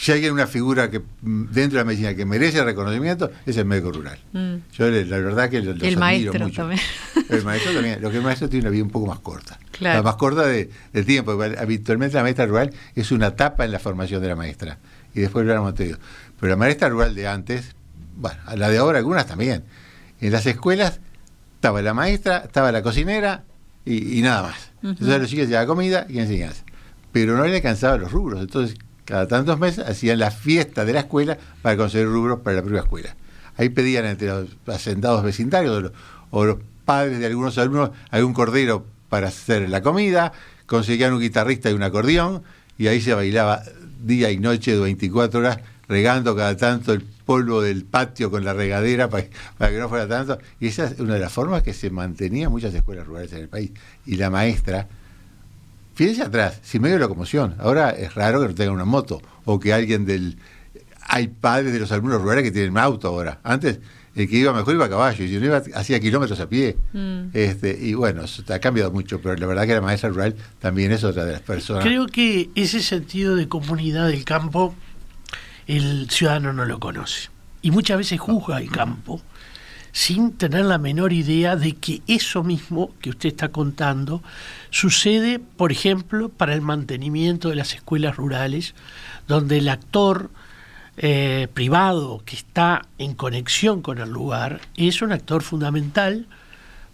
si hay una figura que mm, dentro de la medicina que merece reconocimiento, es el médico rural. Mm. Yo la verdad que los el maestro mucho. También. El maestro también. Lo que el maestro tiene una vida un poco más corta. La más corta de, tiempo. Habitualmente la maestra rural es una etapa en la formación de la maestra. Y después lo hemos tenido. Pero la maestra rural de antes, bueno, la de ahora algunas también. En las escuelas estaba la maestra, estaba la cocinera y, nada más. Entonces los chicos llevaban comida y enseñanza. Pero no le alcanzaban los rubros. Entonces cada tantos meses hacían la fiesta de la escuela para conseguir rubros para la propia escuela. Ahí pedían entre los asentados vecindarios o los, padres de algunos alumnos algún cordero para hacer la comida, conseguían un guitarrista y un acordeón, y ahí se bailaba día y noche de 24 horas, regando cada tanto el polvo del patio con la regadera para, para, que no fuera tanto. Y esa es una de las formas que se mantenían muchas escuelas rurales en el país. Y la maestra, fíjense atrás, sin medio de locomoción. Ahora es raro que no tengan una moto o que alguien del... Hay padres de los alumnos rurales que tienen un auto ahora. Antes el que iba mejor iba a caballo y si no iba hacía kilómetros a pie. Mm. Este, y bueno, ha cambiado mucho, pero la verdad que la maestra rural también es otra de las personas. Creo que ese sentido de comunidad del campo el ciudadano no lo conoce. Y muchas veces juzga el campo sin tener la menor idea de que eso mismo que usted está contando sucede, por ejemplo, para el mantenimiento de las escuelas rurales, donde el actor eh, privado que está en conexión con el lugar es un actor fundamental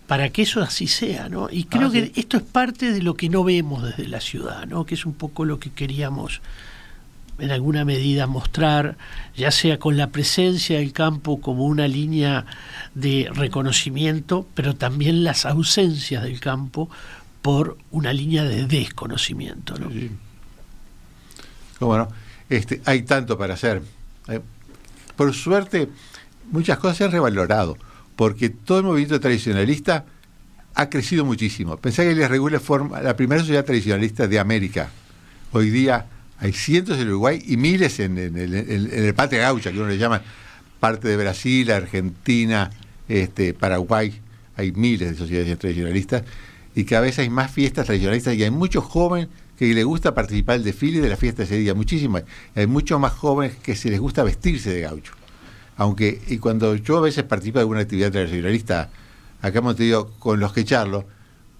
para que eso así sea, ¿no? Y creo ah, que esto es parte de lo que no vemos desde la ciudad, ¿no? Que es un poco lo que queríamos en alguna medida mostrar, ya sea con la presencia del campo como una línea de reconocimiento, pero también las ausencias del campo por una línea de desconocimiento. ¿no? Este, hay tanto para hacer. Eh, por suerte, muchas cosas se han revalorado, porque todo el movimiento tradicionalista ha crecido muchísimo. Pensé que les regula forma la primera sociedad tradicionalista de América. Hoy día hay cientos en Uruguay y miles en, el Patria Gaucha, que uno le llama parte de Brasil, Argentina, este, Paraguay. Hay miles de sociedades tradicionalistas y cada vez hay más fiestas tradicionalistas y hay muchos jóvenes que les gusta participar del desfile de la fiesta ese día, muchísimos. Hay muchos más jóvenes que se les gusta vestirse de gaucho. Aunque, y cuando yo a veces participo de alguna actividad tradicionalista acá hemos tenido con los que charlo,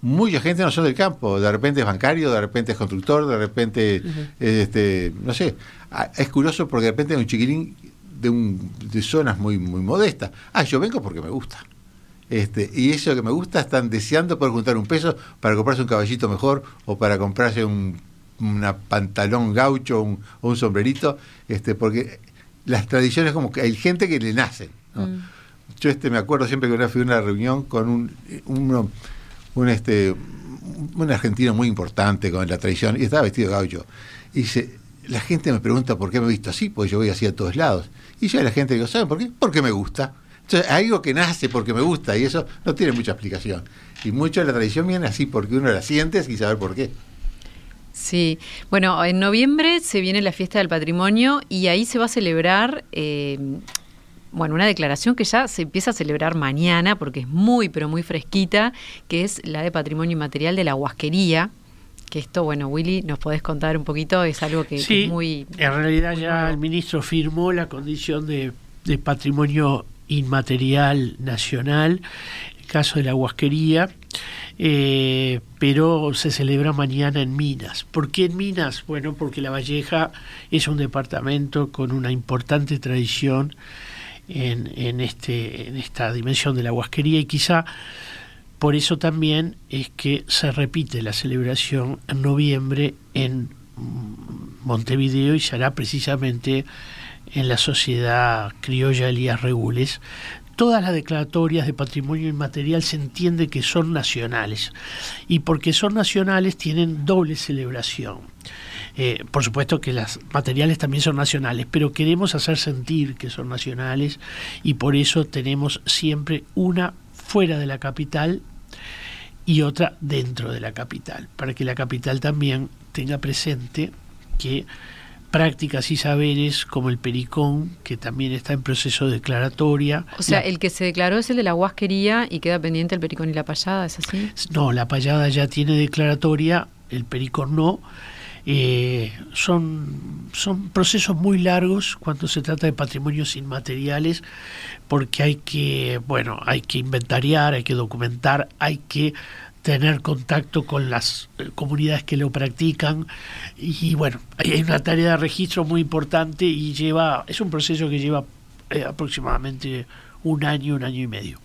mucha gente no son del campo, de repente es bancario, de repente es constructor, de repente, este, no sé, ah, es curioso porque de repente es un chiquilín de, un, de zonas muy, muy modestas. Ah, yo vengo porque me gusta. Este, y eso que me gusta, están deseando poder juntar un peso para comprarse un caballito mejor o para comprarse un una pantalón gaucho o un sombrerito, este, porque las tradiciones como que hay gente que le nace. Mm. Yo este me acuerdo siempre que una fui a una reunión con un, un, un, este un argentino muy importante con la tradición y estaba vestido de gaucho. Y dice, la gente me pregunta por qué me he visto así, porque yo voy así a todos lados. Y yo a la gente digo, ¿saben por qué? Porque me gusta. Entonces, algo que nace porque me gusta y eso no tiene mucha explicación. Y mucho de la tradición viene así porque uno la siente y saber por qué. Sí, bueno, en noviembre se viene la fiesta del patrimonio y ahí se va a celebrar, eh, bueno, una declaración que ya se empieza a celebrar mañana porque es muy, pero muy fresquita, que es la de patrimonio inmaterial de la huasquería. Que esto, bueno, Willy, nos podés contar un poquito, es algo que, sí, es muy... En realidad ya el ministro firmó la condición de, de patrimonio inmaterial nacional, el caso de la huasquería. Eh, pero se celebra mañana en Minas. ¿Por qué en Minas? Bueno, porque La Valleja es un departamento con una importante tradición en, en, este, en esta dimensión de la huasquería y quizá por eso también es que se repite la celebración en noviembre en Montevideo y se hará precisamente en la sociedad criolla Elías Regules, todas las declaratorias de patrimonio inmaterial se entiende que son nacionales y porque son nacionales tienen doble celebración. Eh, por supuesto que las materiales también son nacionales, pero queremos hacer sentir que son nacionales y por eso tenemos siempre una fuera de la capital y otra dentro de la capital, para que la capital también tenga presente que prácticas y saberes como el pericón, que también está en proceso de declaratoria. O sea, el que se declaró es el de la huasquería y queda pendiente el pericón y la payada, ¿es así? No, la payada ya tiene declaratoria, el pericón no. Eh, son, son procesos muy largos cuando se trata de patrimonios inmateriales porque hay que, bueno, hay que inventariar, hay que documentar, hay que tener contacto con las eh, comunidades que lo practican y bueno, hay una tarea de registro muy importante y lleva, es un proceso que lleva eh, aproximadamente un año, un año y medio.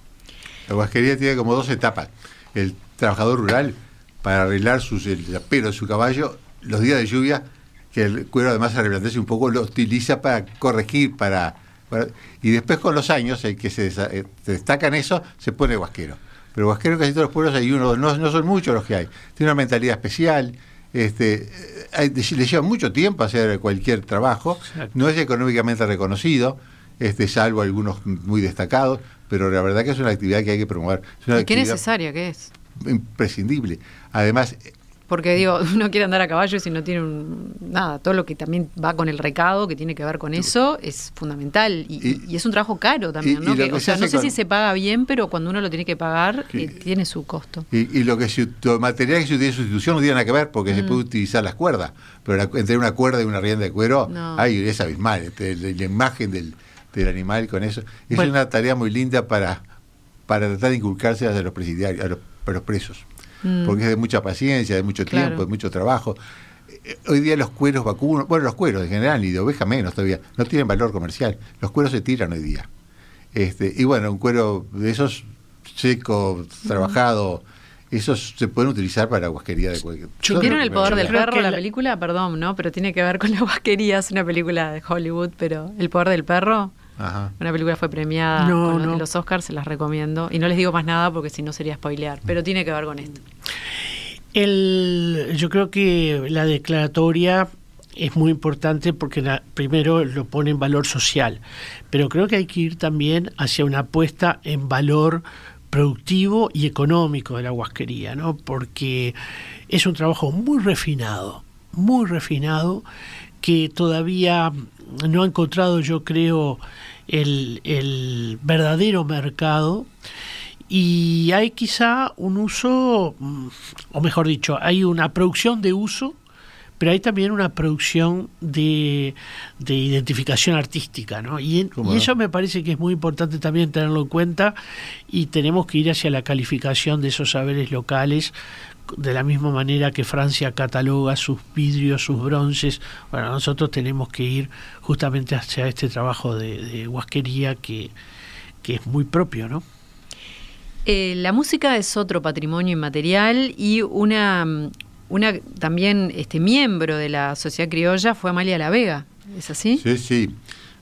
La guasquería tiene como dos etapas. El trabajador rural, para arreglar sus, el pelo de su caballo, los días de lluvia, que el cuero además se reblandece un poco, lo utiliza para corregir, para, y después con los años, el que se, eh, se destaca en eso, se pone guasquero pero Huasquero casi todos los pueblos hay uno, no, no son muchos los que hay. Tiene una mentalidad especial, este, le lleva mucho tiempo hacer cualquier trabajo, no es económicamente reconocido, este, salvo algunos muy destacados, pero la verdad que es una actividad que hay que promover. ¿Y qué necesaria que es? Imprescindible. Además, porque digo, uno quiere andar a caballo y si no tiene nada, todo lo que también va con el recado, que tiene que ver con eso, es fundamental. Y, es un trabajo caro también, ¿no? o sea, no sé si se paga bien, pero cuando uno lo tiene que pagar, eh, tiene su costo. Y, lo que se, material que se utiliza en sustitución no tiene nada que ver, porque se mm. puede utilizar las cuerdas, pero entre una cuerda y una rienda de cuero, hay, es abismal. Este, la, imagen del, animal con eso. Es una tarea muy linda para, para tratar de inculcarse a los presidiarios, a los presos. Mm. porque es de mucha paciencia, de mucho tiempo, de mucho trabajo. Eh, hoy día los cueros vacunos, bueno, los cueros en general, y de oveja menos todavía, no tienen valor comercial. Los cueros se tiran hoy día. Este, y bueno, un cuero de esos seco, trabajado, esos se pueden utilizar para guasquería de cualquier ¿Vieron El Poder del Perro, la película? Perdón, ¿no? Pero tiene que ver con la guasquería, es una película de Hollywood, pero El Poder del Perro una película fue premiada en los Oscars, se las recomiendo. Y no les digo más nada porque si no sería spoilear, pero tiene que ver con esto. El, yo creo que la declaratoria es muy importante porque primero lo pone en valor social, pero creo que hay que ir también hacia una apuesta en valor productivo y económico de la huasquería, ¿no? porque es un trabajo muy refinado, muy refinado, que todavía no ha encontrado, yo creo, el, verdadero mercado. Y hay quizá un uso, mm, o mejor dicho, hay una producción de uso, pero hay también una producción de, de identificación artística, ¿no? Y, y eso me parece que es muy importante también tenerlo en cuenta y tenemos que ir hacia la calificación de esos saberes locales de la misma manera que Francia cataloga sus vidrios, sus bronces, bueno, nosotros tenemos que ir justamente hacia este trabajo de, de huasquería que, que es muy propio, ¿no? Eh, la música es otro patrimonio inmaterial y una, una también este miembro de la sociedad criolla fue Amalia La Vega, ¿es así? Sí, sí.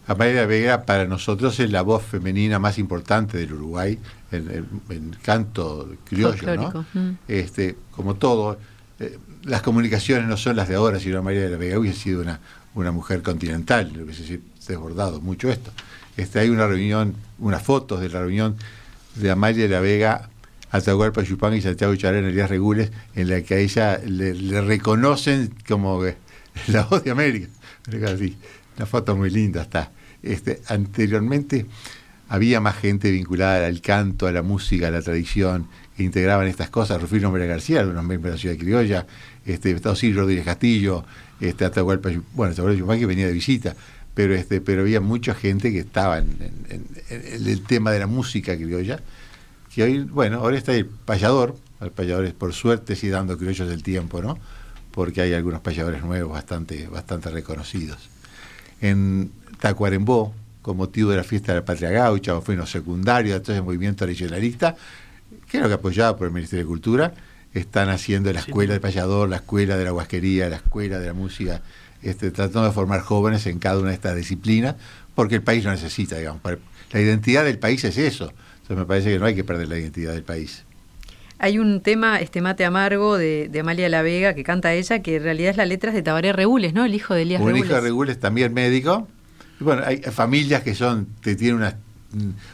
Amalia La Vega para nosotros es la voz femenina más importante del Uruguay en, canto criollo, ¿no? Mm. Este, como todo, eh, las comunicaciones no son las de ahora, sino Amalia La Vega hubiese sido una, una mujer continental, hubiese desbordado mucho esto. Este, hay una reunión, unas fotos de la reunión de Amalia de la Vega, Atahualpa Yupán y Santiago Charén Elías Regules, en la que a ella le, reconocen como la voz de América. Una foto muy linda está. Este, anteriormente había más gente vinculada al canto, a la música, a la tradición, que integraban estas cosas. Rufino María García, unos miembros de la ciudad criolla, este, Estado Silvio Rodríguez Castillo, este, Atahualpa, bueno, Atahualpa Yupán que venía de visita pero este pero había mucha gente que estaba en, el tema de la música criolla que hoy bueno ahora está el payador el payador es por suerte sí dando criollos del tiempo no porque hay algunos payadores nuevos bastante bastante reconocidos en Tacuarembó con motivo de la fiesta de la patria gaucha o fue en los secundarios entonces el movimiento regionalista lo que apoyaba por el Ministerio de Cultura están haciendo la escuela del payador la escuela de la huasquería la escuela de la música este, tratando de formar jóvenes en cada una de estas disciplinas, porque el país lo necesita, digamos. La identidad del país es eso. Entonces me parece que no hay que perder la identidad del país. Hay un tema, este mate amargo de, Amalia La Vega, que canta ella, que en realidad es la letra de Tabaré Regules, ¿no? El hijo de Elías Un hijo de Regules también médico. Y bueno, hay familias que son, que tienen una,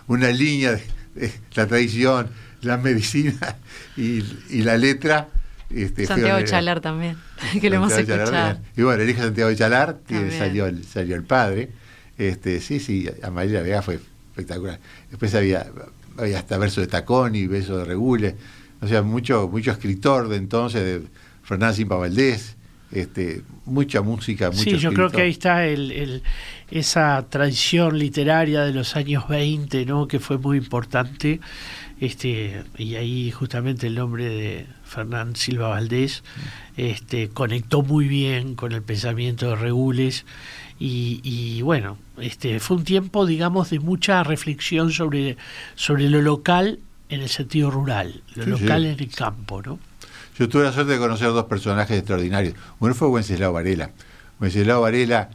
una línea de, la tradición, la medicina y, y la letra este, Santiago Chalar también, que lo hemos escuchado. Y bueno, el hijo de Santiago Chalar, que salió, el, salió el padre. Este, sí, sí, Amalia Vega fue espectacular. Después había, había hasta verso de Tacón y verso de Regule. O sea, mucho, mucho escritor de entonces, de Fernán Simpa Valdés. Este, mucha música, mucho Sí, yo creo que ahí está el, el, esa tradición literaria de los años 20, ¿no? que fue muy importante. Este, y ahí justamente el nombre de Fernán Silva Valdés, este, conectó muy bien con el pensamiento de Regules y, bueno, este, fue un tiempo, digamos, de mucha reflexión sobre, sobre lo local en el sentido rural, lo local en el campo, ¿no? Yo tuve la suerte de conocer dos personajes extraordinarios. Uno fue Wenceslao Varela. Wenceslao Varela,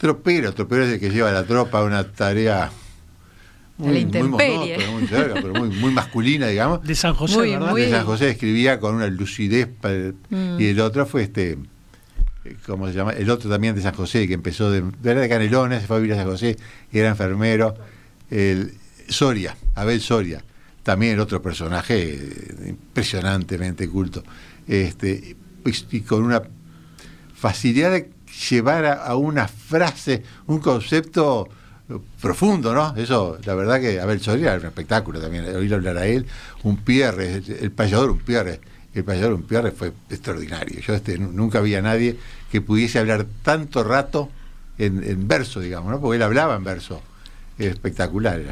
tropero, tropero es el que lleva a la tropa a una tarea muy, muy pero muy, masculina, digamos. De San José, ¿verdad? De San José escribía con una lucidez. Mm. Y el otro fue este. ¿Cómo se llama? El otro también de San José, que empezó de, de Canelones, se fue a vivir a San José, era enfermero. El, Soria, Abel Soria, también el otro personaje impresionantemente culto. Este, y con una facilidad de llevar a una frase, un concepto profundo, ¿no? Eso, la verdad que Abel Soria era un espectáculo también, oír hablar a él, un pierre, el, payador un pierre, el payador un pierre fue extraordinario. Yo este, nunca había nadie que pudiese hablar tanto rato en, verso, digamos, ¿no? Porque él hablaba en verso, espectacular.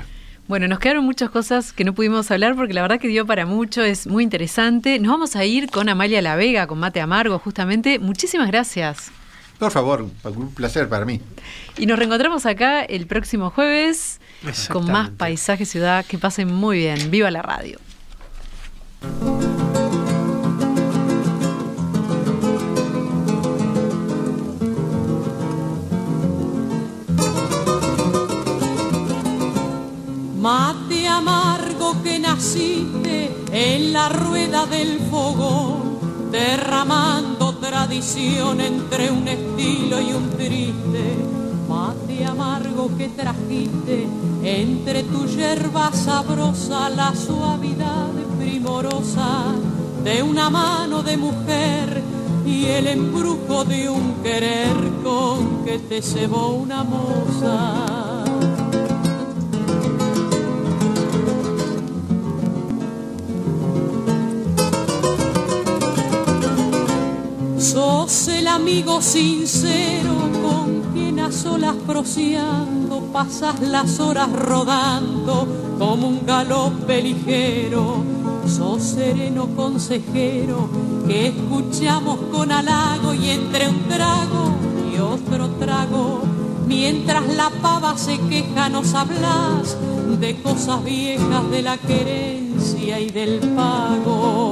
Bueno, nos quedaron muchas cosas que no pudimos hablar porque la verdad que dio para mucho, es muy interesante. Nos vamos a ir con Amalia La Vega, con Mate Amargo, justamente. Muchísimas gracias. Por favor, un placer para mí. Y nos reencontramos acá el próximo jueves con más Paisaje Ciudad. Que pasen muy bien. ¡Viva la radio! Mate amargo que naciste en la rueda del fogón, derramando tradición entre un estilo y un triste, mate amargo que trajiste entre tu yerba sabrosa, la suavidad primorosa de una mano de mujer y el embrujo de un querer con que te cebó una moza. Sos el amigo sincero con quien a solas prociando pasas las horas rodando como un galope ligero. Sos sereno consejero que escuchamos con halago y entre un trago y otro trago. Mientras la pava se queja nos hablas de cosas viejas de la querencia y del pago.